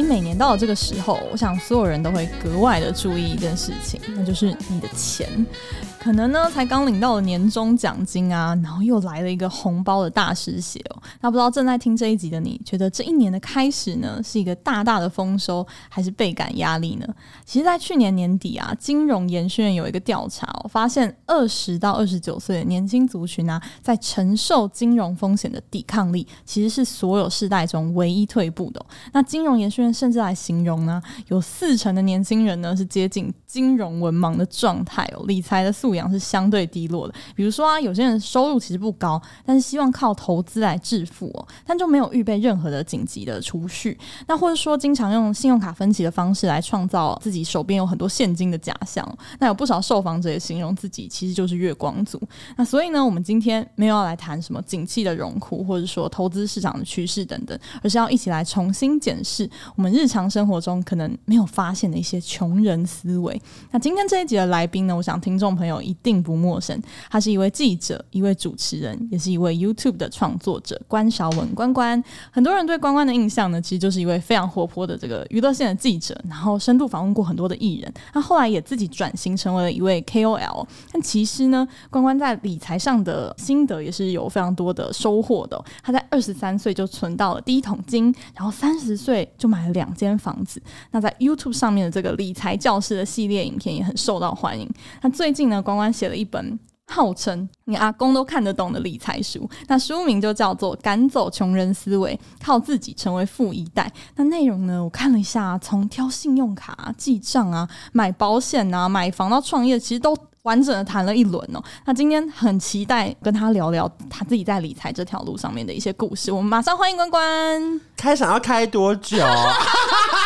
你每年到了这个时候，我想所有人都会格外的注意一件事情，那就是你的钱。可能呢，才刚领到了年终奖金啊，然后又来了一个红包的大失血哦。那不知道正在听这一集的你，觉得这一年的开始呢，是一个大大的丰收，还是倍感压力呢？其实，在去年年底啊，金融研讯院有一个调查哦，发现二十到二十九岁的年轻族群啊，在承受金融风险的抵抗力，其实是所有世代中唯一退步的。那金融研讯院甚至来形容呢，有四成的年轻人呢，是接近金融文盲的状态哦，理财的素养是相对低落的。比如说啊，有些人收入其实不高，但是希望靠投资来致富哦，但就没有预备任何的紧急的储蓄。那或者说，经常用信用卡分期的方式来创造自己手边有很多现金的假象。那有不少受访者也形容自己其实就是月光族。那所以呢，我们今天没有要来谈什么景气的荣枯，或者说投资市场的趋势等等，而是要一起来重新检视我们日常生活中可能没有发现的一些穷人思维。那今天这一集的来宾呢，我想听众朋友一定不陌生，他是一位记者，一位主持人，也是一位 YouTube 的创作者关韶文关关。很多人对关关的印象呢，其实就是一位非常活泼的这个娱乐线的记者，然后深度访问过很多的艺人。那后来也自己转型成为了一位 KOL。但其实呢，关关在理财上的心得也是有非常多的收获的。他在二十三岁就存到了第一桶金，然后三十岁就买两间房子。那在 YouTube 上面的这个理财教室的系列影片也很受到欢迎。那最近呢，关关写了一本号称你阿公都看得懂的理财书，那书名就叫做《赶走穷人思维，靠自己成为富一代》。那内容呢，我看了一下，从挑信用卡、记账啊、买保险啊、买房到创业，其实都。完整的谈了一轮哦，那今天很期待跟他聊聊他自己在理财这条路上面的一些故事。我们马上欢迎关关。开场要开多久？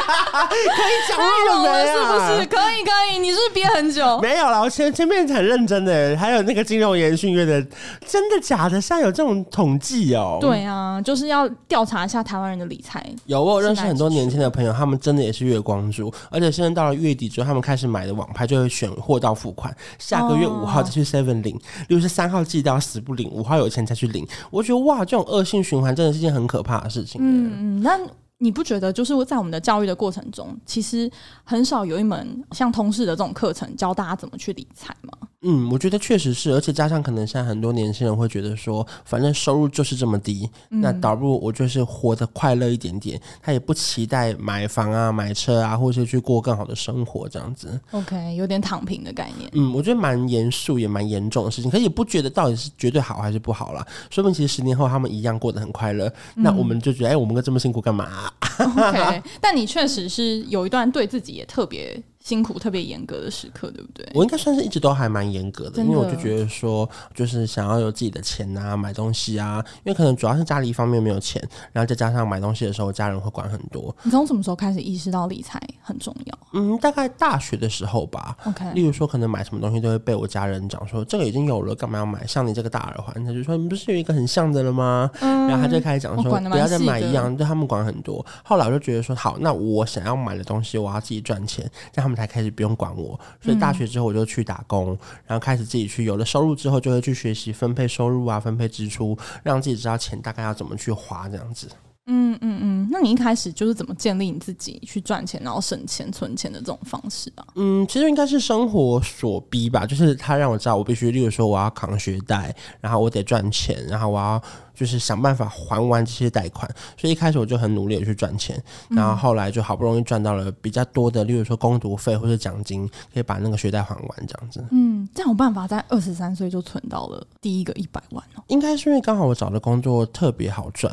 可以讲了没有？是不是？可以可以，你是不是憋很久？没有啦，我前前面很认真的，还有那个金融研训院的，真的假的？现在有这种统计哦？对啊，就是要调查一下台湾人的理财。有，我有认识很多年轻的朋友，他们真的也是月光族，而且现在到了月底之后，他们开始买的网拍就会选货到付款。下个月五号再去 Seven 领，如果是三号寄到死不领，五号有钱再去领。我觉得哇，这种恶性循环真的是件很可怕的事情。嗯嗯，那你不觉得就是在我们的教育的过程中，其实很少有一门像通识的这种课程教大家怎么去理财吗？嗯，我觉得确实是，而且加上可能现在很多年轻人会觉得说，反正收入就是这么低，嗯、那倒不如我就是活得快乐一点点，他也不期待买房啊、买车啊，或是去过更好的生活这样子。OK，有点躺平的概念。嗯，我觉得蛮严肃也蛮严重的事情，可是也不觉得到底是绝对好还是不好啦。说明其实十年后他们一样过得很快乐，嗯、那我们就觉得，哎，我们这么辛苦干嘛、啊、？OK，但你确实是有一段对自己也特别。辛苦特别严格的时刻，对不对？我应该算是一直都还蛮严格的，的因为我就觉得说，就是想要有自己的钱啊，买东西啊，因为可能主要是家里一方面没有钱，然后再加上买东西的时候，家人会管很多。你从什么时候开始意识到理财很重要？嗯，大概大学的时候吧。OK，例如说，可能买什么东西都会被我家人讲说，这个已经有了，干嘛要买？像你这个大耳环，他就说你不是有一个很像的了吗？嗯，然后他就开始讲说，不要再买一样，对他们管很多。后来我就觉得说，好，那我想要买的东西，我要自己赚钱，这样他们才开始不用管我。所以大学之后我就去打工，然后开始自己去有了收入之后，就会去学习分配收入啊，分配支出，让自己知道钱大概要怎么去花，这样子。嗯嗯嗯，那你一开始就是怎么建立你自己去赚钱，然后省钱存钱的这种方式啊？嗯，其实应该是生活所逼吧，就是他让我知道我必须，例如说我要扛学贷，然后我得赚钱，然后我要。就是想办法还完这些贷款，所以一开始我就很努力的去赚钱，然后后来就好不容易赚到了比较多的，例如说工读费或者奖金，可以把那个学贷还完这样子。嗯，这样有办法在二十三岁就存到了第一个一百万哦？应该是因为刚好我找的工作特别好赚。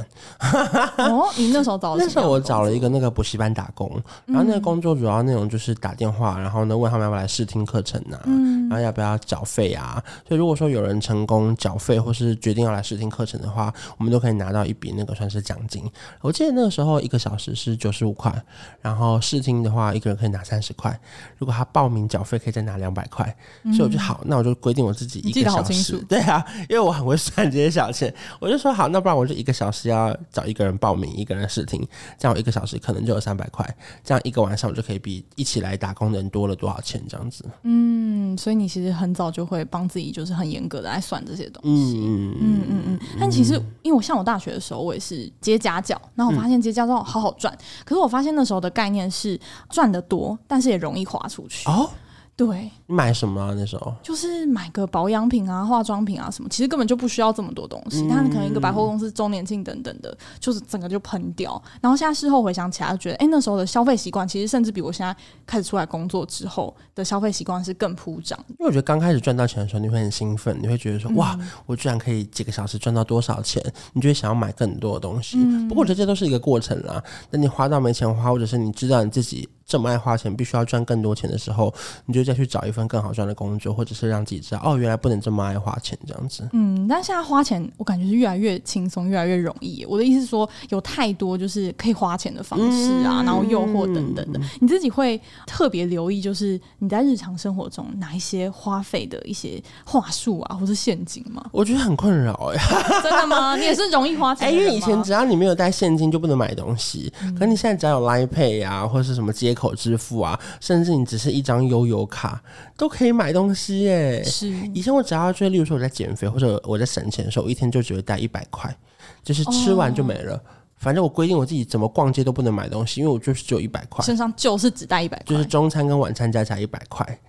哦，你那时候找的？那时候我找了一个那个补习班打工，然后那个工作主要内容就是打电话，然后呢问他们要不要来试听课程啊，然后要不要缴费啊。所以如果说有人成功缴费或是决定要来试听课程的话，话，我们都可以拿到一笔那个算是奖金。我记得那个时候一个小时是九十五块，然后试听的话一个人可以拿三十块。如果他报名缴费，可以再拿两百块。所以我就好，那我就规定我自己一个小时。对啊，因为我很会算这些小钱，我就说好，那不然我就一个小时要找一个人报名，一个人试听，这样我一个小时可能就有三百块。这样一个晚上我就可以比一起来打工的人多了多少钱？这样子。嗯，所以你其实很早就会帮自己就是很严格的来算这些东西。嗯嗯嗯嗯。但其实因为我像我大学的时候，我也是接家教，然后我发现接家教好好赚。可是我发现那时候的概念是赚得多，但是也容易花出去。哦。对，你买什么啊？那时候就是买个保养品啊、化妆品啊什么，其实根本就不需要这么多东西。他、嗯、可能一个百货公司周年庆等等的，就是整个就喷掉。然后现在事后回想起来，就觉得哎，那时候的消费习惯其实甚至比我现在开始出来工作之后的消费习惯是更铺张。因为我觉得刚开始赚到钱的时候，你会很兴奋，你会觉得说哇，我居然可以几个小时赚到多少钱，你就会想要买更多的东西。嗯、不过我觉得这些都是一个过程啦。等你花到没钱花，或者是你知道你自己。这么爱花钱，必须要赚更多钱的时候，你就再去找一份更好赚的工作，或者是让自己知道，哦，原来不能这么爱花钱这样子。嗯，但现在花钱，我感觉是越来越轻松，越来越容易。我的意思是说，有太多就是可以花钱的方式啊，嗯、然后诱惑等等的，你自己会特别留意，就是你在日常生活中哪一些花费的一些话术啊，或是陷阱吗？我觉得很困扰哎、欸，真的吗？你也是容易花钱？哎、欸，因为以前只要你没有带现金就不能买东西，嗯、可你现在只要有 Line Pay 啊，或者是什么接口支付啊，甚至你只是一张悠游卡都可以买东西耶。是，以前我只要就例如说我在减肥或者我在省钱的时候，我一天就只会带一百块，就是吃完就没了。哦、反正我规定我自己怎么逛街都不能买东西，因为我就是只有一百块，身上就是只带一百块，就是中餐跟晚餐加起来一百块。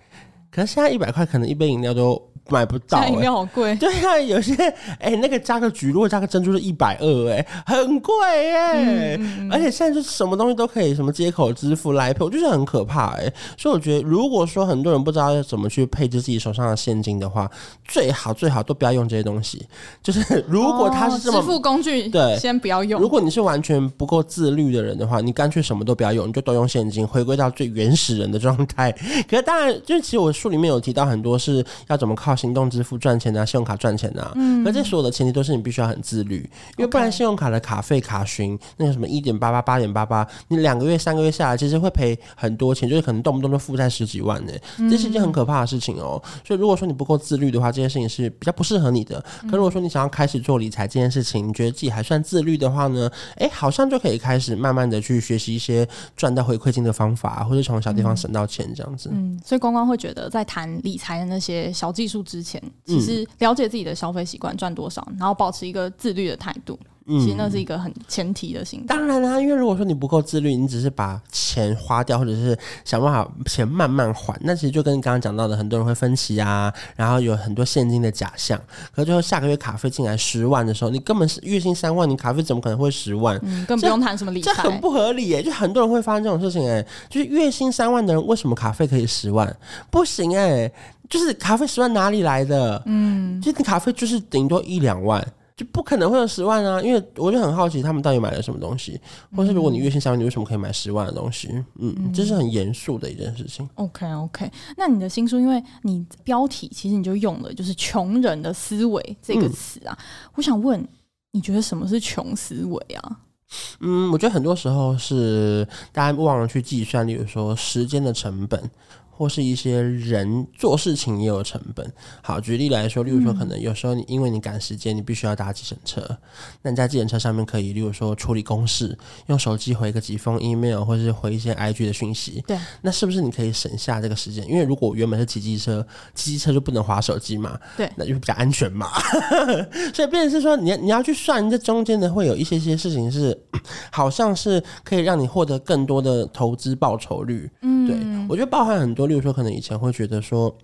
可是现在一百块可能一杯饮料都。买不到、欸，饮料好贵。对啊，有些哎、欸，那个加个橘，如果加个珍珠是一百二，哎，很贵哎、欸。嗯嗯、而且现在就什么东西都可以，什么接口支付、来配，我就是很可怕哎、欸。所以我觉得，如果说很多人不知道要怎么去配置自己手上的现金的话，最好最好都不要用这些东西。就是如果他是这么、哦、支付工具，对，先不要用。如果你是完全不够自律的人的话，你干脆什么都不要用，你就都用现金，回归到最原始人的状态。可是当然，就是其实我书里面有提到很多是要怎么靠行动支付赚。钱啊，信用卡赚钱啊，嗯，可这所有的前提都是你必须要很自律，因为不然信用卡的卡费卡询那个什么一点八八八点八八，你两个月三个月下来，其实会赔很多钱，就是可能动不动就负债十几万呢，这是一件很可怕的事情哦。所以如果说你不够自律的话，这件事情是比较不适合你的。可如果说你想要开始做理财这件事情，你觉得自己还算自律的话呢，哎，好像就可以开始慢慢的去学习一些赚到回馈金的方法，或者从小地方省到钱这样子。嗯，所以光光会觉得在谈理财的那些小技术之前，其实了解自己的消费习惯赚多少，然后保持一个自律的态度。其实那是一个很前提的心态。当然啦、啊，因为如果说你不够自律，你只是把钱花掉，或者是想办法钱慢慢还，那其实就跟你刚刚讲到的，很多人会分期啊，然后有很多现金的假象。可是最后下个月卡费进来十万的时候，你根本是月薪三万，你卡费怎么可能会十万？嗯，更不用谈什么理财，这很不合理耶。就很多人会发生这种事情哎，就是月薪三万的人，为什么卡费可以十万？不行哎，就是卡费十万哪里来的？嗯，就你卡费就是顶多一两万。就不可能会有十万啊，因为我就很好奇他们到底买了什么东西，或是如果你月薪三万，你为什么可以买十万的东西？嗯，嗯，这是很严肃的一件事情。OK OK，那你的新书，因为你标题其实你就用了就是“穷人的思维”这个词啊，嗯、我想问，你觉得什么是穷思维啊？嗯，我觉得很多时候是大家忘了去计算，例如说时间的成本。或是一些人做事情也有成本。好，举例来说，例如说，可能有时候你因为你赶时间，你必须要搭计程车。那你在计程车上面可以，例如说处理公事，用手机回个几封 email，或是回一些 IG 的讯息。对，那是不是你可以省下这个时间？因为如果原本是骑机车，骑机车就不能滑手机嘛。对，那就比较安全嘛。所以变成是说，你你要去算这中间的会有一些些事情是，好像是可以让你获得更多的投资报酬率。嗯，对，我觉得包含很多。比如说，可能以前会觉得说，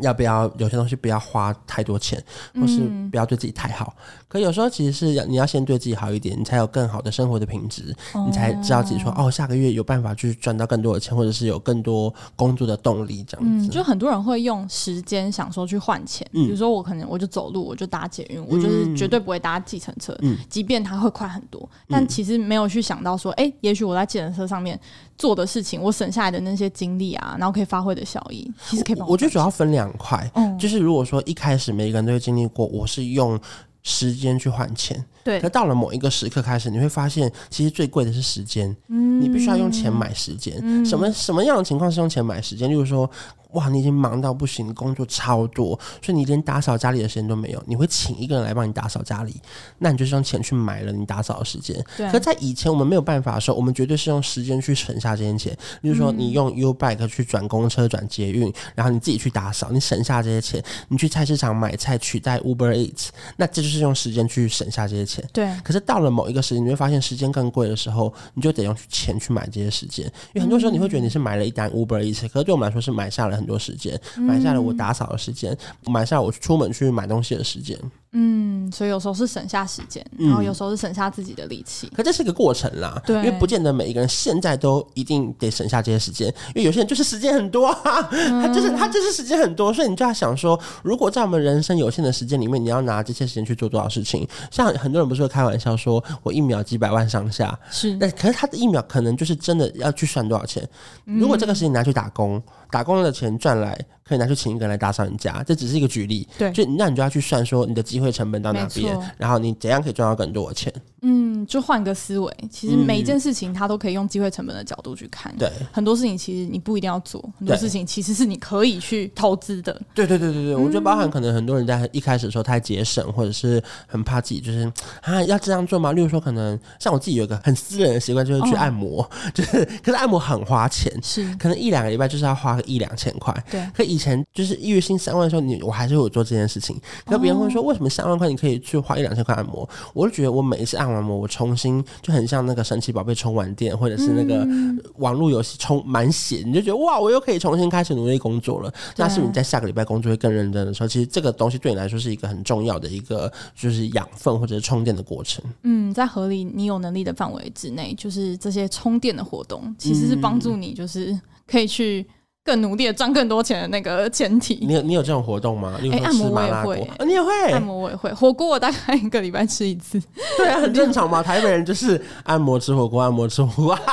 要不要有些东西不要花太多钱，或是不要对自己太好。嗯、可有时候其实是要你要先对自己好一点，你才有更好的生活的品质，哦、你才知道自己说哦，下个月有办法去赚到更多的钱，或者是有更多工作的动力这样子。嗯，就很多人会用时间想说去换钱，嗯、比如说我可能我就走路，我就搭捷运，我就是绝对不会搭计程车，嗯、即便它会快很多，但其实没有去想到说，哎、欸，也许我在计程车上面做的事情，我省下来的那些精力啊，然后可以发挥。的效益其实可以帮我，我觉得主要分两块，嗯，就是如果说一开始每个人都会经历过，我是用时间去换钱，对。可到了某一个时刻开始，你会发现，其实最贵的是时间。嗯。你必须要用钱买时间。嗯。什么什么样的情况是用钱买时间？例如说。哇，你已经忙到不行，工作超多，所以你连打扫家里的时间都没有。你会请一个人来帮你打扫家里，那你就是用钱去买了你打扫的时间。对。可在以前我们没有办法的时候，我们绝对是用时间去省下这些钱。例如说，你用 U Bike 去转公车、转捷运，然后你自己去打扫，你省下这些钱。你去菜市场买菜取代 Uber Eats，那这就是用时间去省下这些钱。对。可是到了某一个时间，你会发现时间更贵的时候，你就得用钱去买这些时间。因为很多时候你会觉得你是买了一单 Uber Eats，可是对我们来说是买下了很多时间。买下了我打扫的时间，嗯，买下了我出门去买东西的时间。嗯，所以有时候是省下时间，然后有时候是省下自己的力气。可这是一个过程啦，对，因为不见得每一个人现在都一定得省下这些时间，因为有些人就是时间很多啊，他就是他就是时间很多，所以你就要想说，如果在我们人生有限的时间里面，你要拿这些时间去做多少事情？像很多人不是会开玩笑说，我一秒几百万上下，是，那可是他的一秒可能就是真的要去算多少钱？如果这个事情拿去打工，打工的钱赚来。可以拿去请一个人来打扫你家，这只是一个举例。对，就那你就要去算说你的机会成本到哪边，然后你怎样可以赚到更多的钱。嗯，就换个思维，其实每一件事情它都可以用机会成本的角度去看。对、嗯，很多事情其实你不一定要做，很多事情其实是你可以去投资的。对对对对对，我觉得包含可能很多人在一开始的时候太节省，或者是很怕自己就是啊要这样做吗？例如说，可能像我自己有一个很私人的习惯，就是去按摩，哦、就是可是按摩很花钱，是可能一两个礼拜就是要花个一两千块。对，可以。以前就是月薪三万的时候，你我还是会有做这件事情。那别人会说，为什么三万块你可以去花一两千块按摩？我就觉得我每一次按完摩，我重新就很像那个神奇宝贝充完电，或者是那个网络游戏充满血，你就觉得哇，我又可以重新开始努力工作了。那是不是你在下个礼拜工作会更认真的时候，其实这个东西对你来说是一个很重要的一个就是养分或者是充电的过程。嗯，在合理你有能力的范围之内，就是这些充电的活动，其实是帮助你，就是可以去。更努力的赚更多钱的那个前提。你有你有这种活动吗？哎、欸，按摩我也会、哦，你也会按摩我也会，火锅我大概一个礼拜吃一次。对啊，很正常嘛。台北人就是按摩吃火锅，按摩吃火锅。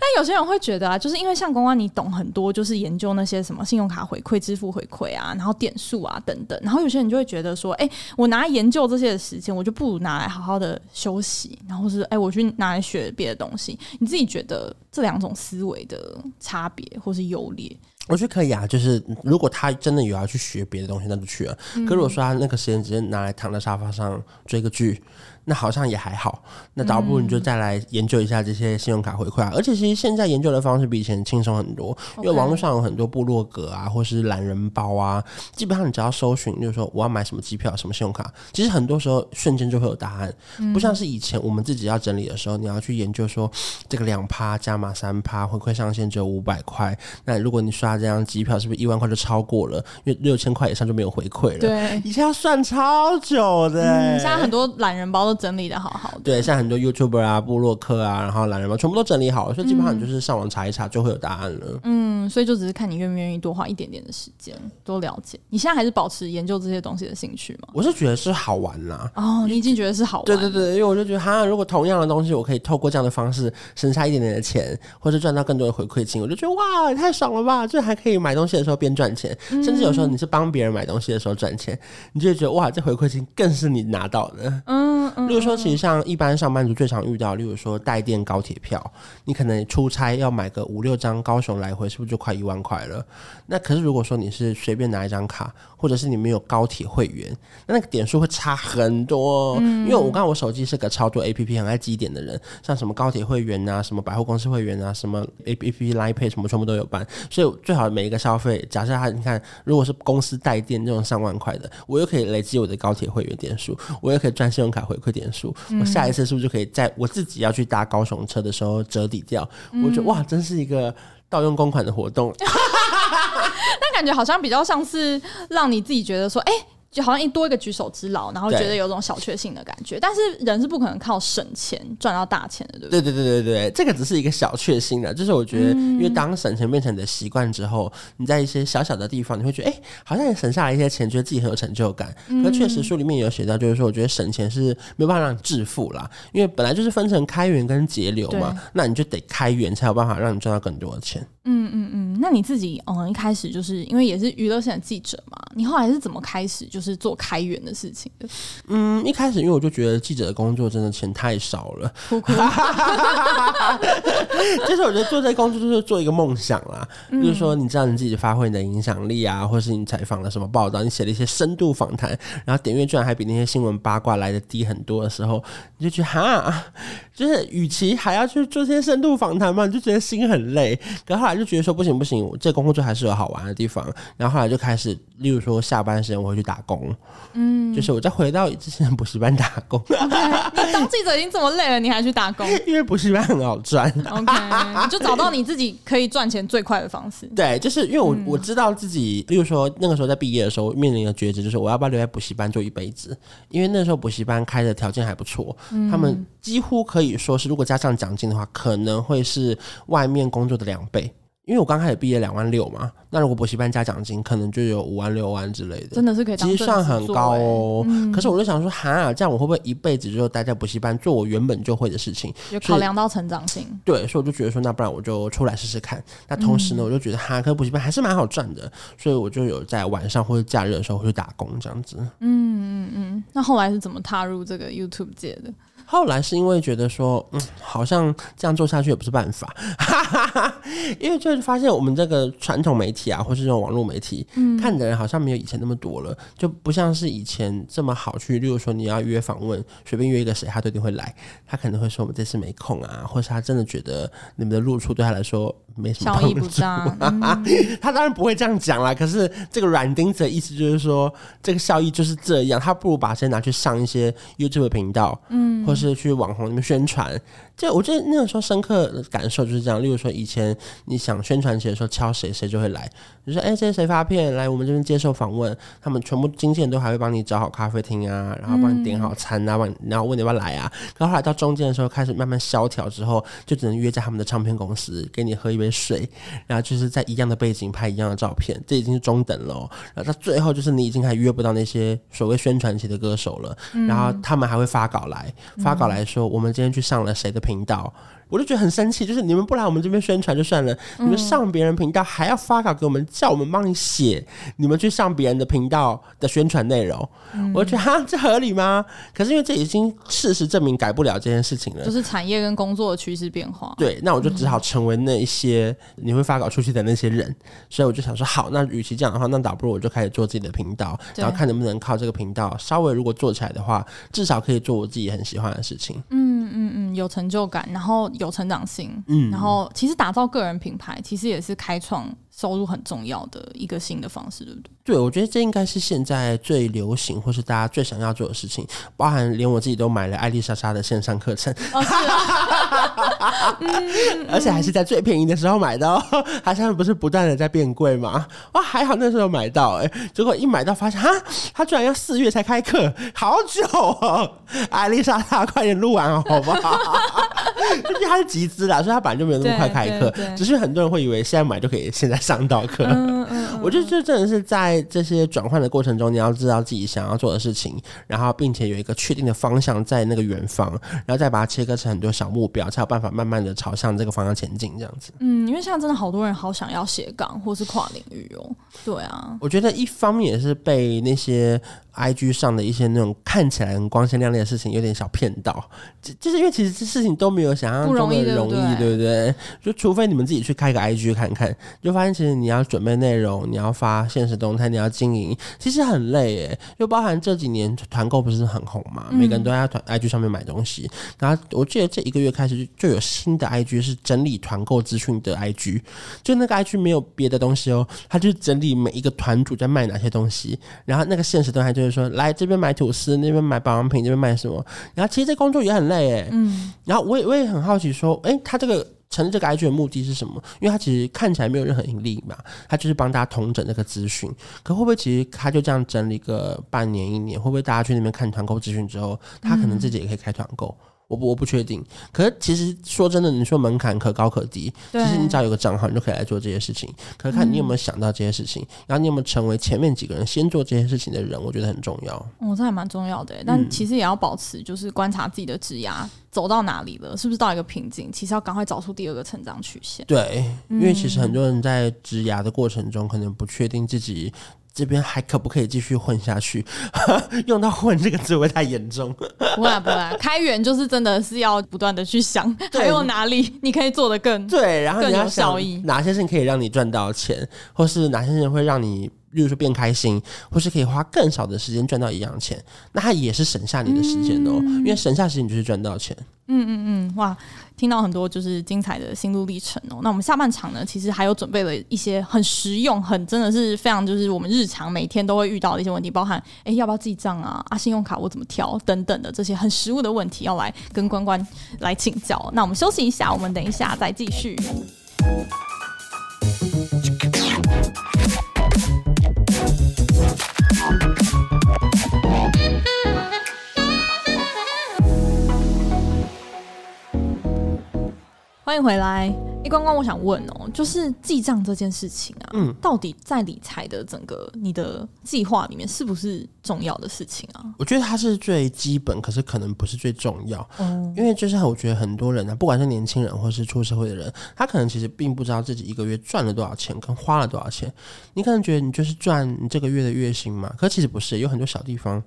但有些人会觉得啊，就是因为像公关，你懂很多，就是研究那些什么信用卡回馈、支付回馈啊，然后点数啊等等。然后有些人就会觉得说，哎、欸，我拿来研究这些的时间，我就不如拿来好好的休息，然后是哎、欸，我去拿来学别的东西。你自己觉得这两种思维的差别或是优劣？我觉得可以啊，就是如果他真的有要去学别的东西，那就去了。可如果说他那个时间直接拿来躺在沙发上追个剧。那好像也还好，那倒不如你就再来研究一下这些信用卡回馈啊。嗯、而且其实现在研究的方式比以前轻松很多，因为网络上有很多部落格啊，或是懒人包啊，基本上你只要搜寻，就是说我要买什么机票、什么信用卡，其实很多时候瞬间就会有答案，不像是以前我们自己要整理的时候，你要去研究说这个两趴加码三趴回馈上限只有五百块，那如果你刷这张机票，是不是一万块就超过了？因为六千块以上就没有回馈了。对，以前要算超久的、欸，嗯、现在很多懒人包都。整理的好好的，对，像很多 YouTuber 啊、部落客啊，然后懒人包全部都整理好了，所以基本上你就是上网查一查就会有答案了。嗯，所以就只是看你愿不愿意多花一点点的时间多了解。你现在还是保持研究这些东西的兴趣吗？我是觉得是好玩啦。哦，你已经觉得是好玩。对对对，因为我就觉得哈，如果同样的东西，我可以透过这样的方式省下一点点的钱，或者赚到更多的回馈金，我就觉得哇，也太爽了吧！就还可以买东西的时候边赚钱，嗯，甚至有时候你是帮别人买东西的时候赚钱，你就会觉得哇，这回馈金更是你拿到的。嗯嗯。例如说，其实像。一般上班族最常遇到，例如说带电高铁票，你可能出差要买个五六张高雄来回，是不是就快一万块了？那可是如果说你是随便拿一张卡，或者是你没有高铁会员，那那个点数会差很多。嗯、因为我刚刚我手机是个超多 APP 很爱积点的人，像什么高铁会员啊，什么百货公司会员啊，什么 APP Line Pay 什么全部都有办。所以最好每一个消费，假设他你看，如果是公司带电这种上万块的，我又可以累积我的高铁会员点数，我又可以赚信用卡回馈点数。我下一次是不是就可以在我自己要去搭高雄车的时候折抵掉？嗯、我觉得哇，真是一个盗用公款的活动。感觉好像比较像是让你自己觉得说，哎、就好像一多一个举手之劳，然后觉得有种小确幸的感觉。但是人是不可能靠省钱赚到大钱的，对不对？对对对对对，这个只是一个小确幸的。就是我觉得，因为当省钱变成你的习惯之后，你在一些小小的地方，你会觉得，哎，好像也省下来一些钱，觉得自己很有成就感。可确实书里面有写到，就是说，我觉得省钱是没有办法让你致富啦，因为本来就是分成开源跟节流嘛，那你就得开源才有办法让你赚到更多的钱。嗯嗯嗯。那你自己嗯，一开始就是因为也是娱乐线的记者嘛，你后来是怎么开始就是做开源的事情的？嗯，一开始因为我就觉得记者的工作真的钱太少了，哭哭 就是我觉得做这个工作就是做一个梦想啦，就、嗯、是说你知道你自己发挥你的影响力啊，或是你采访了什么报道，你写了一些深度访谈，然后点阅居然还比那些新闻八卦来的低很多的时候，你就觉得哈，就是与其还要去做这些深度访谈嘛，你就觉得心很累。可后来就觉得说不行不行，这个工作还是有好玩的地方。然后后来就开始，例如说下班时间我会去打工，嗯，就是我再回到之前补习班打工。Okay, 你当记者已经这么累了，你还去打工？因为补习班很好赚。OK，你就找到你自己可以赚钱最快的方式。对，就是因为我我知道自己，例如说那个时候在毕业的时候面临的抉择，就是我要不要留在补习班做一辈子？因为那时候补习班开的条件还不错，嗯，他们几乎可以说是，如果加上奖金的话，可能会是外面工作的两倍。因为我刚开始毕业两万六嘛，那如果补习班加奖金，可能就有五万六万之类的，真的是可以当，其实算很高哦。嗯、可是我就想说，哈，这样我会不会一辈子就待在补习班做我原本就会的事情？有考量到成长性，对，所以我就觉得说，那不然我就出来试试看。那同时呢，我就觉得哈，可补习班还是蛮好赚的，所以我就有在晚上或者假日的时候会去打工这样子。嗯嗯嗯。那后来是怎么踏入这个 YouTube 界的？后来是因为觉得说，嗯，好像这样做下去也不是办法，哈哈哈，因为就是发现我们这个传统媒体啊，或是这种网络媒体，嗯，看的人好像没有以前那么多了，就不像是以前这么好去。例如说，你要约访问，随便约一个谁，他都一定会来。他可能会说我们这次没空啊，或是他真的觉得你们的露出对他来说没什么帮助。不 嗯、他当然不会这样讲啦。可是这个软钉子的意思就是说，这个效益就是这样。他不如把钱拿去上一些 YouTube 频道，嗯，或是。是去网红那边宣传，就我觉得那个时候深刻的感受就是这样。例如说，以前你想宣传起来说敲谁谁就会来，就说哎，这是谁发片？来我们这边接受访问，他们全部经纪人都还会帮你找好咖啡厅啊，然后帮你点好餐啊，帮你然后问你要不要来啊。可后后来到中间的时候开始慢慢萧条之后，就只能约在他们的唱片公司给你喝一杯水，然后就是在一样的背景拍一样的照片，这已经是中等了。然后到最后就是你已经还约不到那些所谓宣传期的歌手了，然后他们还会发稿来发。稿来说，我们今天去上了谁的频道？我就觉得很生气，就是你们不来我们这边宣传就算了，你们上别人频道还要发稿给我们，叫我们帮你写，你们去上别人的频道的宣传内容，嗯、我就觉得哈，这合理吗？可是因为这已经事实证明改不了这件事情了，就是产业跟工作的趋势变化。对，那我就只好成为那一些你会发稿出去的那些人，所以我就想说，好，那与其这样的话，那倒不如我就开始做自己的频道，然后看能不能靠这个频道稍微如果做起来的话，至少可以做我自己很喜欢的事情。嗯嗯嗯，有成就感，然后。有成长性，嗯，然后其实打造个人品牌，其实也是开创收入很重要的一个新的方式，对不对？对，我觉得这应该是现在最流行，或是大家最想要做的事情。包含连我自己都买了艾丽莎莎的线上课程，哦是啊、而且还是在最便宜的时候买的哦。它现在不是不断的在变贵吗？哇，还好那时候买到哎，结果一买到发现啊，它居然要四月才开课，好久哦！艾丽莎莎，快点录完好不好？毕竟它是集资啦，所以他本来就没有那么快开课，只是很多人会以为现在买就可以现在上到课。嗯嗯嗯、我觉得这真的是在。在这些转换的过程中，你要知道自己想要做的事情，然后并且有一个确定的方向在那个远方，然后再把它切割成很多小目标，才有办法慢慢的朝向这个方向前进。这样子，嗯，因为现在真的好多人好想要斜杠或是跨领域哦。对啊，我觉得一方面也是被那些。IG 上的一些那种看起来很光鲜亮丽的事情，有点小骗到，就就是因为其实这事情都没有想象中的容易，对不对？就除非你们自己去开个 IG 看看，就发现其实你要准备内容，你要发现实动态，你要经营，其实很累诶。就包含这几年团购不是很红嘛，每个人都在团 IG 上面买东西。然后我记得这一个月开始就就有新的 IG 是整理团购资讯的 IG，就那个 IG 没有别的东西哦，它就整理每一个团主在卖哪些东西，然后那个现实动态就。就是说，来这边买吐司，那边买保养品，这边买什么？然后其实这工作也很累哎。嗯。然后我也我也很好奇，说，哎，他这个成立这个 IG 的目的是什么？因为他其实看起来没有任何盈利嘛，他就是帮大家统整这个资讯。可会不会其实他就这样整理个半年一年？会不会大家去那边看团购资讯之后，他可能自己也可以开团购？我不我不确定。可是其实说真的，你说门槛可高可低，其实你只要有个账号，你就可以来做这些事情。可是看你有没有想到这些事情，嗯、然后你有没有成为前面几个人先做这些事情的人，我觉得很重要。哦，这还蛮重要的。但其实也要保持，就是观察自己的职涯走到哪里了，是不是到一个瓶颈？其实要赶快找出第二个成长曲线。对，因为其实很多人在职涯的过程中，可能不确定自己。这边还可不可以继续混下去？用到“混”这个字会太严重。不会啊，不会啊，开源就是真的是要不断的去想，还有哪里你可以做得更对，然后更有效益，哪些事情可以让你赚到钱，或是哪些事情会让你。例如说变开心，或是可以花更少的时间赚到一样钱，那它也是省下你的时间哦。嗯、因为省下时间，你就是赚到钱。嗯嗯嗯，哇，听到很多就是精彩的心路历程哦。那我们下半场呢，其实还有准备了一些很实用、很真的是非常就是我们日常每天都会遇到的一些问题，包含哎要不要记账啊？啊，信用卡我怎么调等等的这些很实务的问题，要来跟关关来请教。那我们休息一下，我们等一下再继续。欢迎回来，一关关，我想问哦，就是记账这件事情啊，嗯，到底在理财的整个你的计划里面是不是重要的事情啊？我觉得它是最基本，可是可能不是最重要。嗯，因为就是我觉得很多人呢、啊，不管是年轻人或是出社会的人，他可能其实并不知道自己一个月赚了多少钱，跟花了多少钱。你可能觉得你就是赚你这个月的月薪嘛，可其实不是，有很多小地方，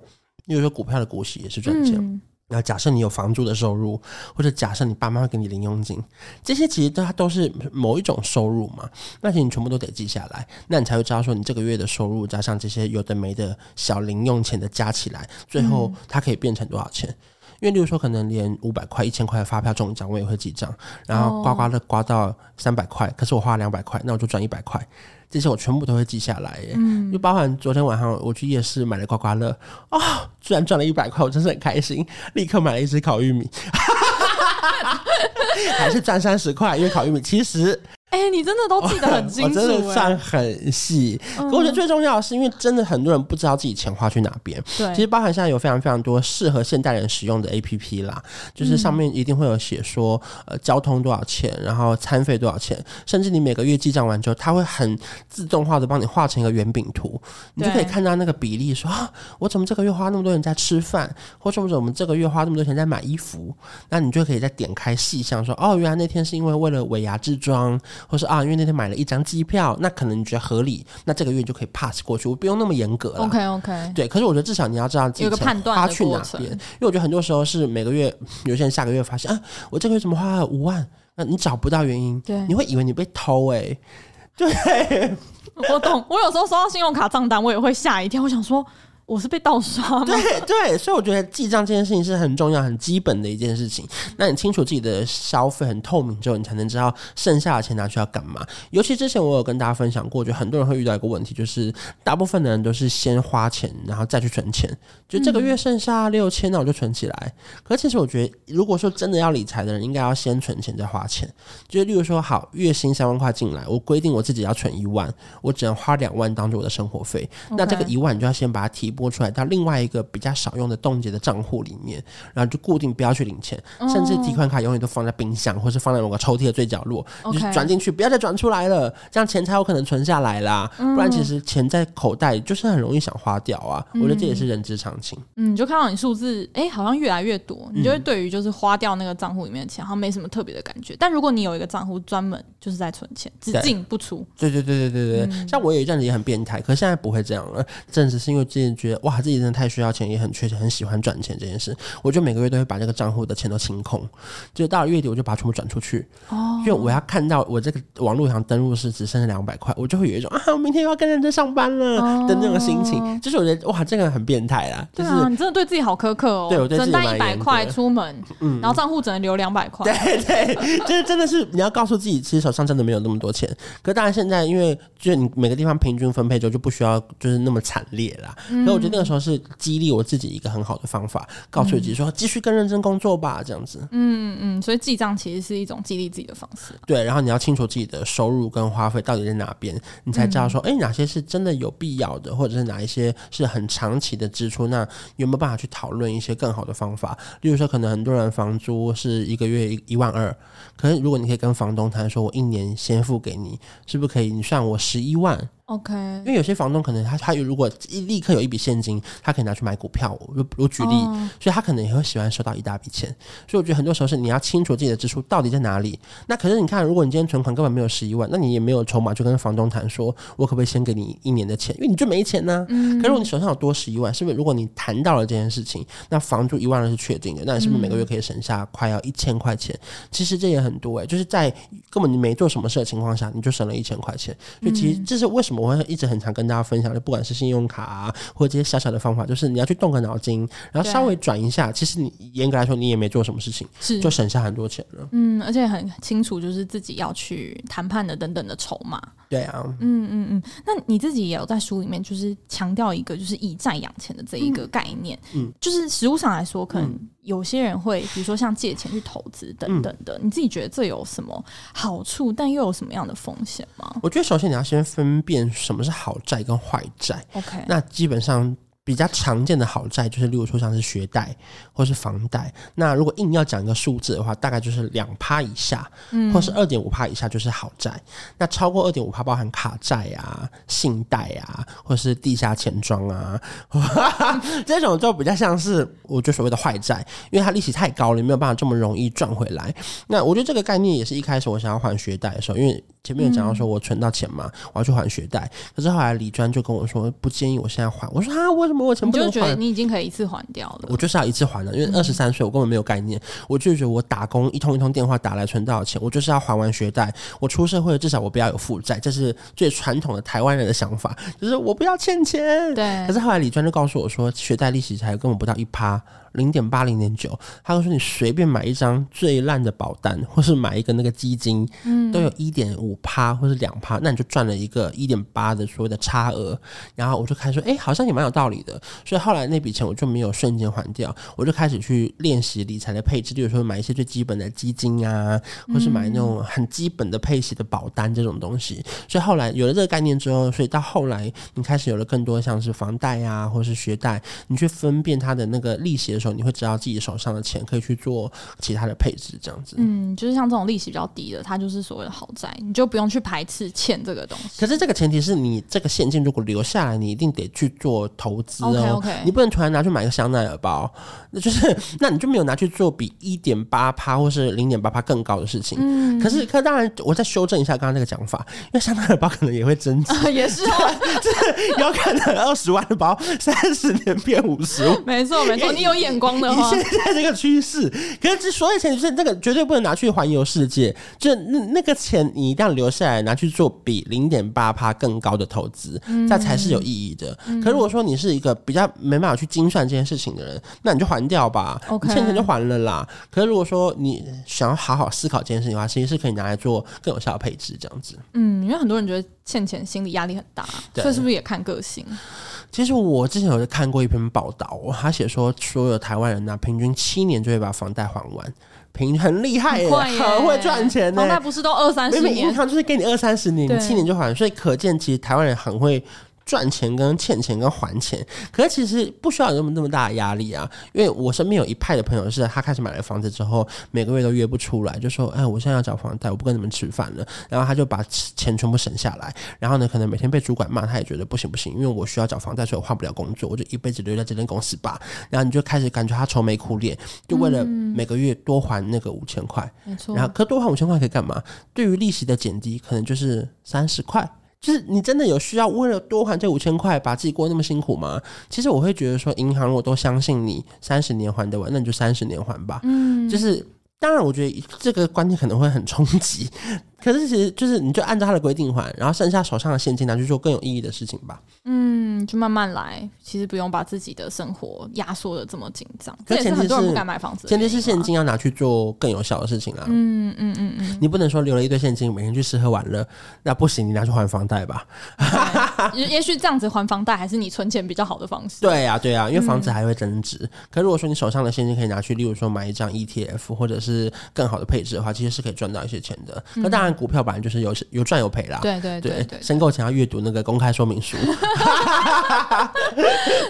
比如说股票的股息也是赚钱。嗯然后假设你有房租的收入，或者假设你爸妈会给你零用金，这些其实都它都是某一种收入嘛。那其实你全部都得记下来，那你才会知道说你这个月的收入加上这些有的没的小零用钱的加起来，最后它可以变成多少钱。嗯、因为例如说可能连五百块、一千块的发票中奖我也会记账，然后刮刮乐刮到三百块，可是我花两百块，那我就赚一百块。这些我全部都会记下来耶，嗯，就包含昨天晚上我去夜市买了刮刮乐，啊、哦，居然赚了一百块，我真是很开心，立刻买了一只烤玉米，还是赚三十块，因为烤玉米其实。哎、欸，你真的都记得很 清楚，我真的算很细。嗯、可我觉得最重要的是，因为真的很多人不知道自己钱花去哪边。对，其实包含现在有非常非常多适合现代人使用的 APP 啦，就是上面一定会有写说，呃，交通多少钱，然后餐费多少钱，甚至你每个月记账完之后，它会很自动化的帮你画成一个圆饼图，你就可以看到那个比例说，说啊，我怎么这个月花那么多钱在吃饭，或者我们这个月花那么多钱在买衣服，那你就可以再点开细项说，哦，原来那天是因为为了尾牙。或是啊，因为那天买了一张机票，那可能你觉得合理，那这个月就可以 pass 过去，我不用那么严格了。OK OK，对。可是我觉得至少你要知道自己钱花去哪边，因为我觉得很多时候是每个月，有些人下个月发现啊，我这个月怎么花了五万？那你找不到原因，对，你会以为你被偷哎、欸。对，我懂。我有时候收到信用卡账单，我也会吓一跳，我想说。我是被盗刷吗？对对，所以我觉得记账这件事情是很重要、很基本的一件事情。那你清楚自己的消费很透明之后，你才能知道剩下的钱拿去要干嘛。尤其之前我有跟大家分享过，就很多人会遇到一个问题，就是大部分的人都是先花钱，然后再去存钱。就这个月剩下六千，那我就存起来。可是其实我觉得，如果说真的要理财的人，应该要先存钱再花钱。就例如说，好，月薪三万块进来，我规定我自己要存一万，我只能花两万当做我的生活费。那这个一万，你就要先把它提。拨出来到另外一个比较少用的冻结的账户里面，然后就固定不要去领钱，哦、甚至提款卡永远都放在冰箱，或是放在某个抽屉的最角落就是转进去，不要再转出来了，这样钱才有可能存下来啦。嗯、不然其实钱在口袋就是很容易想花掉啊。嗯、我觉得这也是人之常情。嗯，你就看到你数字，哎，好像越来越多，你就会对于就是花掉那个账户里面的钱，好像没什么特别的感觉。但如果你有一个账户专门就是在存钱，只进不出，对对对对对对，嗯、像我有一阵子也很变态，可是现在不会这样了。正是是因为之前觉得哇，自己真的太需要钱，也很缺钱，很喜欢赚钱这件事，我就每个月都会把这个账户的钱都清空，就到了月底我就把它全部转出去。哦，因为我要看到我这个网络上登录是只剩下两百块，我就会有一种啊，我明天又要跟认真上班了的那种心情。哦、就是我觉得哇，这个很变态啦。就是、对啊，你真的对自己好苛刻哦。对，我对自己蛮。一百块出门，嗯，然后账户只能留两百块。对对，就是真的是你要告诉自己，其实手上真的没有那么多钱。可是当然现在因为就是你每个地方平均分配之后就不需要就是那么惨烈啦。嗯、可我觉得那个时候是。激励我自己一个很好的方法，告诉自己说继续更认真工作吧，这样子。嗯嗯，所以记账其实是一种激励自己的方式。对，然后你要清楚自己的收入跟花费到底在哪边，你才知道说，哎、嗯，哪些是真的有必要的，或者是哪一些是很长期的支出。那有没有办法去讨论一些更好的方法？例如说，可能很多人房租是一个月一一万二，可是如果你可以跟房东谈说，我一年先付给你，是不是可以？你算我十一万。OK，因为有些房东可能他他如果一立刻有一笔现金，他可以拿去买股票。我我举例，oh. 所以他可能也会喜欢收到一大笔钱。所以我觉得很多时候是你要清楚自己的支出到底在哪里。那可是你看，如果你今天存款根本没有十一万，那你也没有筹码，去跟房东谈说，我可不可以先给你一年的钱？因为你就没钱呢、啊。嗯。可是如果你手上有多十一万，是不是如果你谈到了这件事情，那房租一万二是确定的，那你是不是每个月可以省下快要一千块钱？其实这也很多诶、欸，就是在根本你没做什么事的情况下，你就省了一千块钱。所以其实这是为什么我会一直很常。跟大家分享的，不管是信用卡啊，或者这些小小的方法，就是你要去动个脑筋，然后稍微转一下。其实你严格来说，你也没做什么事情，是就省下很多钱了。嗯，而且很清楚，就是自己要去谈判的等等的筹码。对啊，嗯嗯嗯。那你自己也有在书里面，就是强调一个，就是以债养钱的这一个概念。嗯，就是实物上来说，可能有些人会，比如说像借钱去投资等等的。嗯，你自己觉得这有什么好处，但又有什么样的风险吗？我觉得首先你要先分辨什么是好债跟坏债。OK，那基本上。比较常见的好债就是，例如说像是学贷或是房贷。那如果硬要讲一个数字的话，大概就是两趴以下，嗯，或是二点五趴以下就是好债。那超过二点五趴，包含卡债啊、信贷啊，或是地下钱庄啊，这种就比较像是我觉得所谓的坏债，因为它利息太高了，没有办法这么容易赚回来。那我觉得这个概念也是一开始我想要还学贷的时候，因为前面有讲到说我存到钱嘛，我要去还学贷。可是后来李专就跟我说，不建议我现在还。我说啊，为什么？我钱不能还？你就觉得你已经可以一次还掉了。我就是要一次还了，因为二十三岁我根本没有概念。我就觉得我打工一通一通电话打来存多少钱，我就是要还完学贷。我出社会至少我不要有负债，这是最传统的台湾人的想法，就是我不要欠钱。对。可是后来李专就告诉我说，学贷利息才根本不到一趴。零点八零点九，他会说你随便买一张最烂的保单，或是买一个那个基金，嗯，都有一点五趴或是两趴，那你就赚了一个一点八的所谓的差额。然后我就开始说，哎、欸，好像也蛮有道理的。所以后来那笔钱我就没有瞬间还掉，我就开始去练习理财的配置，比如说买一些最基本的基金啊，或是买那种很基本的配息的保单这种东西。所以后来有了这个概念之后，所以到后来你开始有了更多像是房贷啊，或是学贷，你去分辨它的那个利息的时候。你会知道自己手上的钱可以去做其他的配置，这样子。嗯，就是像这种利息比较低的，它就是所谓的豪宅，你就不用去排斥欠这个东西。可是这个前提是你这个现金如果留下来，你一定得去做投资哦。你不能突然拿去买个香奈儿包，那就是那你就没有拿去做比一点八趴或是零点八趴更高的事情。嗯，可是可当然，我再修正一下刚刚那个讲法，因为香奈儿包可能也会增值，呃、也是哦，这有可能二十万的包三十年变五十万。没错没错，你有眼。光的话，现在这个趋势，可是之所有钱就是那个绝对不能拿去环游世界，就那那个钱你一定要留下来拿去做比零点八趴更高的投资，嗯，这才是有意义的，嗯。可如果说你是一个比较没办法去精算这件事情的人，那你就还掉吧你欠钱就还了啦。可是如果说你想要好好思考这件事情的话，其实是可以拿来做更有效的配置，这样子。嗯，因为很多人觉得欠钱心理压力很大，所以是不是也看个性？其实我之前有看过一篇报道，他写说所有台湾人呢、啊，平均七年就会把房贷还完，平很厉害耶，很，很会赚钱呢。房贷不是都二三十年？银行就是给你二三十年，你七年就还，所以可见其实台湾人很会。赚钱跟欠钱跟还钱，可是其实不需要有那么那么大的压力啊。因为我身边有一派的朋友，是他开始买了房子之后，每个月都约不出来，就说：“哎，我现在要找房贷，我不跟你们吃饭了。”然后他就把钱全部省下来。然后呢，可能每天被主管骂，他也觉得不行不行，因为我需要找房贷，所以我换不了工作，我就一辈子留在这间公司吧。然后你就开始感觉他愁眉苦脸，就为了每个月多还那个五千块。没错。然后可多还五千块可以干嘛？对于利息的减低，可能就是三十块。就是你真的有需要为了多还这五千块，把自己过那么辛苦吗？其实我会觉得说，银行如果都相信你三十年还得完，那你就三十年还吧。嗯，就是当然，我觉得这个观念可能会很冲击。可是其实就是你就按照他的规定还，然后剩下手上的现金拿去做更有意义的事情吧。嗯，就慢慢来，其实不用把自己的生活压缩的这么紧张。这也是很多人不敢买房子，前提是现金要拿去做更有效的事情啊。嗯嗯嗯嗯，你不能说留了一堆现金，每天去吃喝玩乐，那不行，你拿去还房贷吧。也也许这样子还房贷还是你存钱比较好的方式。对呀对呀，因为房子还会增值。嗯、可如果说你手上的现金可以拿去，例如说买一张 ETF 或者是更好的配置的话，其实是可以赚到一些钱的。那、嗯、当然，股票本来就是有有赚有赔啦。对对对，对，对，申购前要阅读那个公开说明书。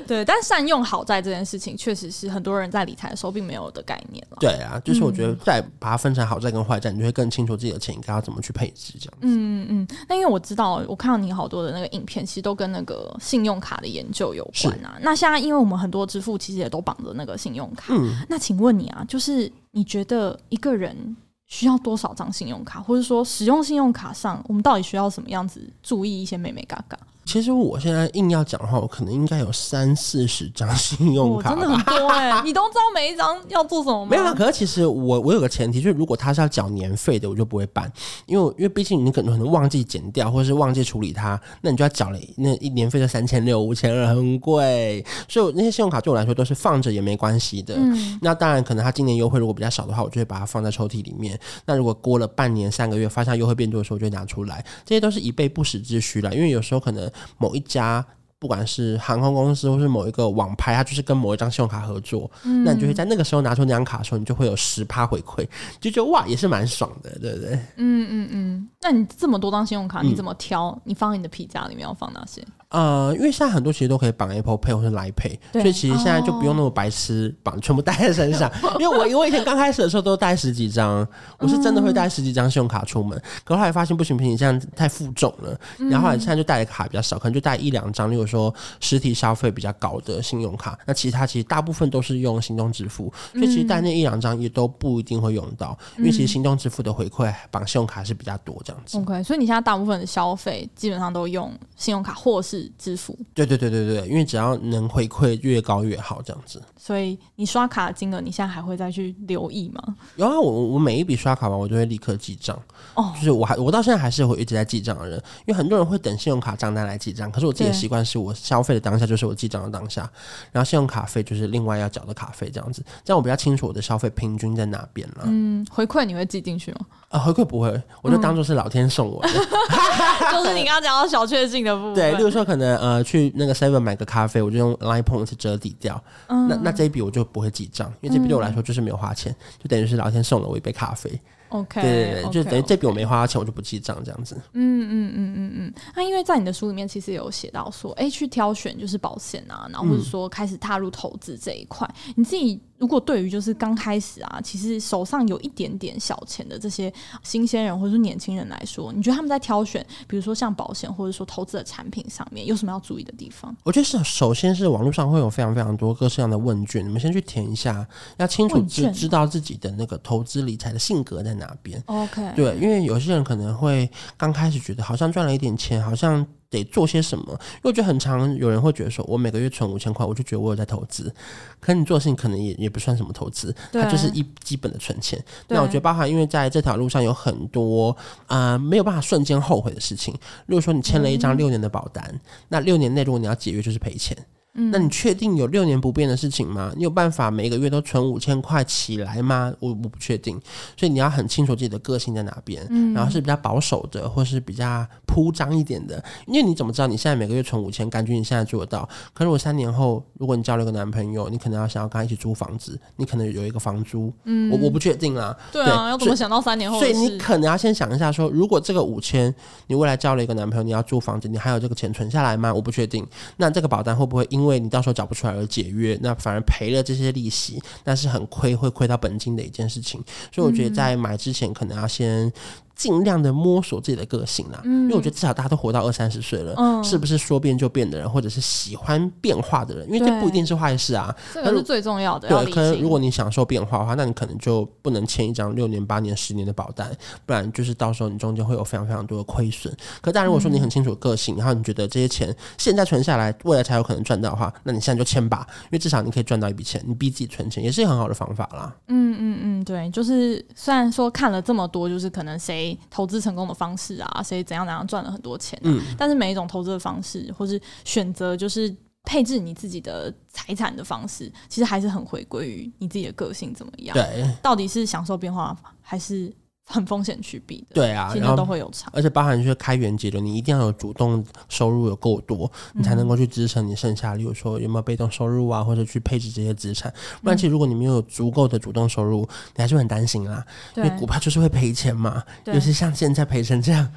对，但善用好债这件事情，确实是很多人在理财的时候并没有的概念了。对啊，就是我觉得再把它分成好债跟坏债，你就会更清楚自己的钱应该要怎么去配置这样子。嗯嗯，那因为我知道，我看到你好多的那个影片，其实都跟那个信用卡的研究有关啊。那现在因为我们很多支付其实也都绑着那个信用卡，嗯，那请问你啊，就是你觉得一个人需要多少张信用卡，或者说使用信用卡上，我们到底需要什么样子注意一些美美嘎嘎？其实我现在硬要讲的话，我可能应该有三四十张信用卡，真的很多哎、欸！你都知道每一张要做什么吗？没有，可是其实我我有个前提，就是如果他是要缴年费的，我就不会办，因为因为毕竟你可能可能忘记减掉，或者是忘记处理它，那你就要缴了那一年费就三千六、五千二，很贵。所以那些信用卡对我来说都是放着也没关系的。嗯，那当然可能他今年优惠如果比较少的话，我就会把它放在抽屉里面。那如果过了半年、三个月，发现优惠变多的时候，我就会拿出来。这些都是以备不时之需啦，因为有时候可能某一家。不管是航空公司或是某一个网拍，它就是跟某一张信用卡合作，嗯、那你就会在那个时候拿出那张卡的时候，你就会有十趴回馈，就觉得哇，也是蛮爽的，对不对？嗯嗯嗯。那你这么多张信用卡，你怎么挑？嗯、你放在你的皮夹里面要放哪些？呃，因为现在很多其实都可以绑 Apple Pay 或是 Line Pay，所以其实现在就不用那么白痴绑，全部带在身上。因为我我以前刚开始的时候都带十几张，我是真的会带十几张信用卡出门。可后来发现不行不行，这样太负重了。然后后来现在就带的卡比较少，可能就带一两张。例如说实体消费比较高的信用卡，那其他其实大部分都是用行动支付，所以其实带那一两张也都不一定会用到。因为其实行动支付的回馈绑信用卡是比较多这样子。OK，所以你现在大部分的消费基本上都用信用卡或是支付。对对对对对，因为只要能回馈越高越好，这样子。所以你刷卡的金额，你现在还会再去留意吗？有啊，我我每一笔刷卡完，我就会立刻记账。哦，就是我还我到现在还是会一直在记账的人，因为很多人会等信用卡账单来记账，可是我自己的习惯是我消费的当下就是我记账的当下，然后信用卡费就是另外要缴的卡费，这样子，这样我比较清楚我的消费平均在哪边了。嗯，回馈你会记进去吗？啊，回馈不会，我就当做是老天送我的。嗯、就是你刚刚讲到小确幸的部分，对，例如说可能呃去那个 Seven 买个咖啡，我就用 Line Points 折抵掉。嗯，那那这一笔我就不会记账，因为这笔对我来说就是没有花钱，嗯、就等于是老天送了我一杯咖啡。OK，对对对就等于这笔我没花钱，我就不记账这样子。嗯嗯嗯嗯嗯。那因为在你的书里面其实有写到说，哎，去挑选就是保险啊，然后或者说开始踏入投资这一块，嗯、你自己。如果对于就是刚开始啊，其实手上有一点点小钱的这些新鲜人或者是年轻人来说，你觉得他们在挑选，比如说像保险或者说投资的产品上面，有什么要注意的地方？我觉得是首先是网络上会有非常非常多各式各样的问卷，你们先去填一下，要清楚知知道自己的那个投资理财的性格在哪边。OK，对，因为有些人可能会刚开始觉得好像赚了一点钱，好像。得做些什么？因为我觉得很常有人会觉得说，我每个月存五千块，我就觉得我有在投资。可你做的事情可能也也不算什么投资，它就是一基本的存钱。那我觉得，包含因为在这条路上有很多啊、呃、没有办法瞬间后悔的事情。如果说你签了一张六年的保单，嗯、那六年内如果你要解约，就是赔钱。那你确定有六年不变的事情吗？你有办法每个月都存五千块起来吗？我我不确定，所以你要很清楚自己的个性在哪边，嗯，然后是比较保守的，或是比较铺张一点的。因为你怎么知道你现在每个月存五千，感觉你现在做得到？可是我三年后，如果你交了一个男朋友，你可能要想要跟他一起租房子，你可能有一个房租，嗯，我我不确定啦。对啊，对，要怎么想到三年后？所以你可能要先想一下说，说如果这个五千，你未来交了一个男朋友，你要租房子，你还有这个钱存下来吗？我不确定。那这个保单会不会因因为你到时候缴不出来？而解约，那反而赔了这些利息，那是很亏，会亏到本金的一件事情。所以我觉得在买之前，可能要先。尽量的摸索自己的个性啦，嗯、因为我觉得至少大家都活到二三十岁了，嗯、是不是说变就变的人，或者是喜欢变化的人？因为这不一定是坏事啊，这个是最重要的。对，可能如果你享受变化的话，那你可能就不能签一张六年、八年、十年的保单，不然就是到时候你中间会有非常非常多的亏损。可但如果说你很清楚个性，嗯、然后你觉得这些钱现在存下来，未来才有可能赚到的话，那你现在就签吧，因为至少你可以赚到一笔钱，你逼自己存钱也是很好的方法啦。嗯嗯嗯，对，就是虽然说看了这么多，就是可能谁。谁投资成功的方式啊，谁怎样怎样赚了很多钱、啊。嗯，但是每一种投资的方式，或是选择就是配置你自己的财产的方式，其实还是很回归于你自己的个性怎么样。对，到底是享受变化，还是？很风险去避的，对啊，然后都会有差，而且包含就是开源节流，你一定要有主动收入有够多，你才能够去支撑你剩下，例如说有没有被动收入啊，或者去配置这些资产。不然，其实如果你没有足够的主动收入，你还是会很担心啦，因为股票就是会赔钱嘛，尤其像现在赔成这样，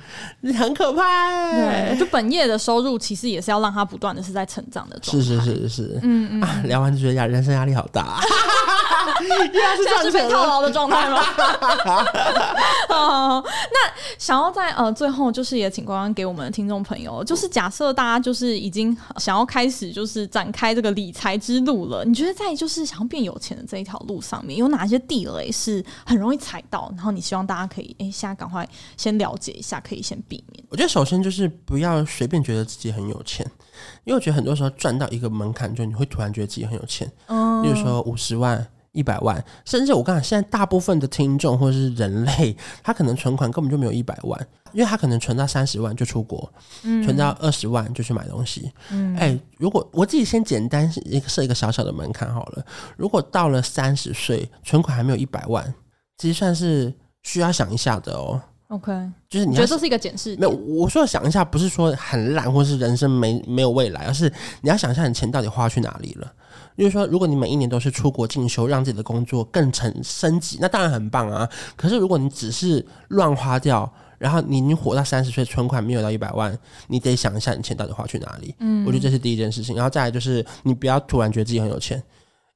你很可怕哎。对，就本业的收入其实也是要让它不断的是在成长的状态。是是是是是，嗯嗯啊，聊完就觉得压人生压力好大。现在是被套牢的状态吗？哦，那想要在呃最后，就是也请光光给我们的听众朋友，就是假设大家就是已经想要开始就是展开这个理财之路了，你觉得在就是想要变有钱的这一条路上面，有哪些地雷是很容易踩到？然后你希望大家可以哎，现在赶快先了解一下，可以先避免。我觉得首先就是不要随便觉得自己很有钱，因为我觉得很多时候赚到一个门槛，就你会突然觉得自己很有钱。嗯，比如说五十万。一百万，甚至我刚才现在大部分的听众或者是人类，他可能存款根本就没有一百万，因为他可能存到三十万就出国，嗯、存到二十万就去买东西。嗯，哎、欸，如果我自己先简单一个设一个小小的门槛好了，如果到了三十岁存款还没有一百万，其实算是需要想一下的哦。OK，就是你觉得这是一个检视？没有，我说想一下，不是说很烂或是人生没没有未来，而是你要想一下你钱到底花去哪里了。就是说，如果你每一年都是出国进修，让自己的工作更成升级，那当然很棒啊。可是如果你只是乱花掉，然后你你活到三十岁，存款没有到一百万，你得想一下你钱到底花去哪里。嗯，我觉得这是第一件事情。然后再来就是，你不要突然觉得自己很有钱，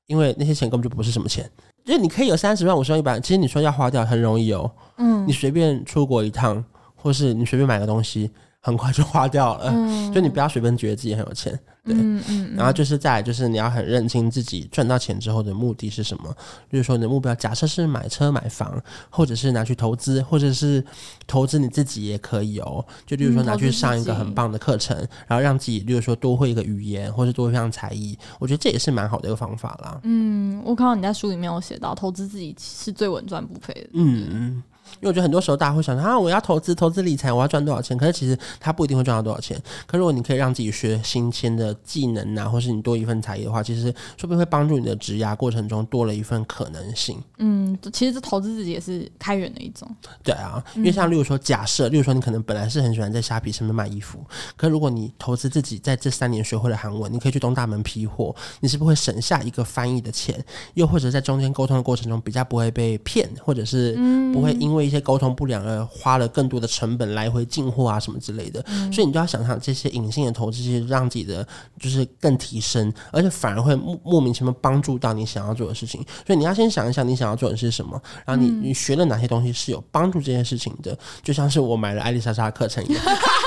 因为那些钱根本就不是什么钱。就是你可以有三十万、五十万、一百万，其实你说要花掉很容易哦。嗯，你随便出国一趟，或是你随便买个东西，很快就花掉了。嗯，就你不要随便觉得自己很有钱。对，嗯嗯，然后就是再来就是你要很认清自己赚到钱之后的目的是什么。比如说你的目标，假设是买车买房，或者是拿去投资，或者是投资你自己也可以哦。就比如说拿去上一个很棒的课程，然后让自己，比如说多会一个语言，或者多一项才艺，我觉得这也是蛮好的一个方法啦。嗯，我看到你在书里面有写到，投资自己是最稳赚不赔的。嗯嗯。因为我觉得很多时候大家会想说啊，我要投资、投资理财，我要赚多少钱？可是其实他不一定会赚到多少钱。可如果你可以让自己学新鲜的技能啊，或是你多一份才艺的话，其实说不定会帮助你的职涯过程中多了一份可能性。嗯，其实这投资自己也是开源的一种。对啊，因为像例如说，假设例如说你可能本来是很喜欢在虾皮上面卖衣服，可如果你投资自己在这三年学会了韩文，你可以去东大门批货，你是不是会省下一个翻译的钱？又或者在中间沟通的过程中比较不会被骗，或者是不会因为一些沟通不良而花了更多的成本来回进货啊什么之类的，嗯、所以你就要想想这些隐性的投资，其实让自己的就是更提升，而且反而会莫莫名其妙帮助到你想要做的事情。所以你要先想一想你想要做的是什么，然后你你学了哪些东西是有帮助这件事情的，就像是我买了艾丽莎莎课程一样。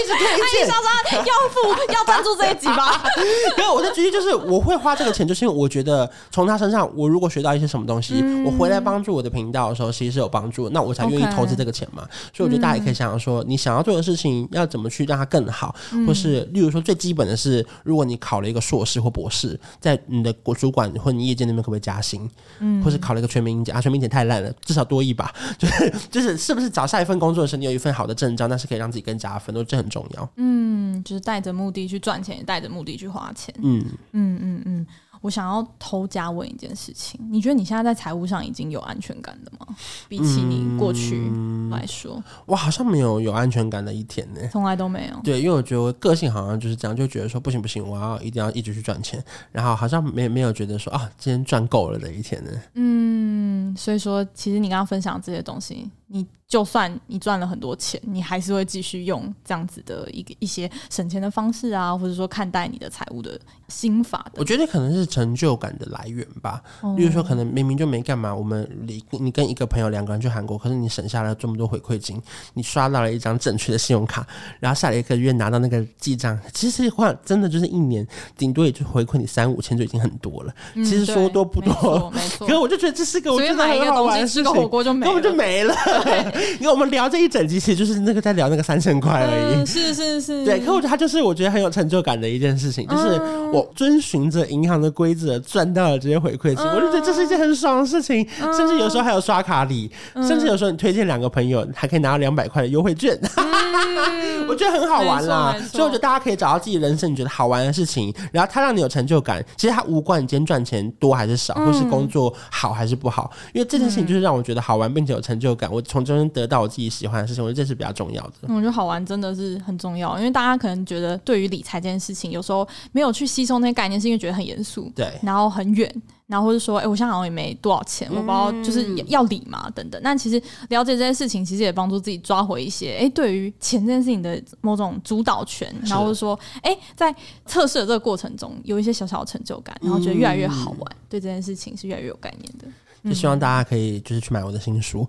一直推荐，莎莎要付要赞助这一集吧？没有，我的举例就是我会花这个钱，就是因为我觉得从他身上，我如果学到一些什么东西，嗯、我回来帮助我的频道的时候，其实是有帮助，那我才愿意投资这个钱嘛。所以我觉得大家也可以想想说，你想要做的事情要怎么去让它更好，嗯、或是例如说最基本的是，如果你考了一个硕士或博士，在你的国主管或你业界那边可不可以加薪？嗯，或是考了一个全民英检啊，全民英检太烂了，至少多一把。就是就是是不是找下一份工作的时候，你有一份好的证照，那是可以让自己更加分，都这很重要。嗯，就是带着目的去赚钱，也带着目的去花钱。嗯嗯嗯嗯，我想要偷加问一件事情，你觉得你现在在财务上已经有安全感的吗？比起你过去来说，嗯、我好像没有有安全感的一天呢，从来都没有。对，因为我觉得我个性好像就是这样，就觉得说不行不行，我要一定要一直去赚钱，然后好像没没有觉得说啊，今天赚够了的一天呢。嗯，所以说，其实你刚刚分享这些东西，你。就算你赚了很多钱，你还是会继续用这样子的一个一些省钱的方式啊，或者说看待你的财务的心法的。我觉得可能是成就感的来源吧。哦、比如说，可能明明就没干嘛，我们你你跟一个朋友两个人去韩国，可是你省下了这么多回馈金，你刷到了一张正确的信用卡，然后下了一个月拿到那个记账，其实话真的就是一年顶多也就回馈你三五千就已经很多了。嗯、其实说多不多，没错。可是我就觉得这是个我觉得很好玩的事情，吃个火锅就没了，根本就没了。因为我们聊这一整集，其实就是那个在聊那个三千块而已。嗯、是是是，对。可我觉得他就是我觉得很有成就感的一件事情，就是我遵循着银行的规则赚到了这些回馈金，嗯、我就觉得这是一件很爽的事情。嗯、甚至有时候还有刷卡礼，嗯、甚至有时候你推荐两个朋友，还可以拿到两百块的优惠券。嗯、我觉得很好玩啦。所以我觉得大家可以找到自己人生你觉得好玩的事情，然后它让你有成就感。其实它无关你今天赚钱多还是少，或是工作好还是不好，因为这件事情就是让我觉得好玩，并且有成就感。我从中间得到我自己喜欢的事情，我觉得这是比较重要的。我觉得好玩真的是很重要，因为大家可能觉得对于理财这件事情，有时候没有去吸收那些概念，是因为觉得很严肃，对，然后很远。然后或者说，哎、欸，我现在好像也没多少钱，我不知道就是要理嘛，等等。但其实了解这件事情，其实也帮助自己抓回一些，哎、欸，对于钱这件事情的某种主导权。然后说，哎、欸，在测试的这个过程中，有一些小小的成就感，然后觉得越来越好玩，嗯、对这件事情是越来越有概念的。就希望大家可以就是去买我的新书。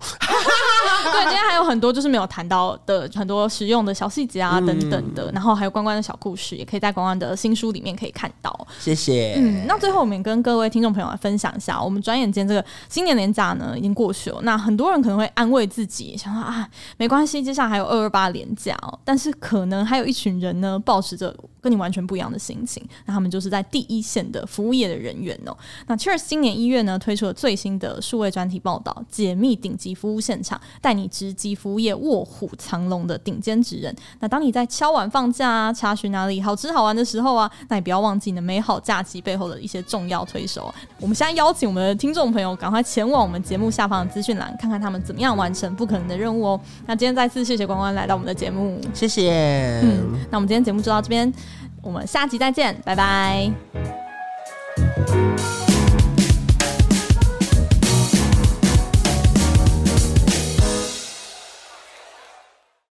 对，今天还有很多就是没有谈到的很多实用的小细节啊，等等的，嗯、然后还有关关的小故事，也可以在关关的新书里面可以看到。谢谢。嗯，那最后我们跟各位听众朋友来分享一下，我们转眼间这个新年年假呢已经过去了，那很多人可能会安慰自己，想说啊，没关系，接下来还有二二八年假哦。但是可能还有一群人呢，保持着跟你完全不一样的心情，那他们就是在第一线的服务业的人员哦。那 Cheers 今年一月呢推出了最新的数位专题报道，解密顶级服务现场，带你直击服务业卧虎藏龙的顶尖职人。那当你在敲碗放假啊，查询哪里好吃好玩的时候啊，那也不要忘记你的美好假期背后的一些重要推手。我们现在邀请我们的听众朋友赶快前往我们节目下方的资讯栏，看看他们怎么样完成不可能的任务哦。那今天再次谢谢关关来到我们的节目，谢谢。嗯，那我们今天节目就到这边。我们下集再见，拜拜。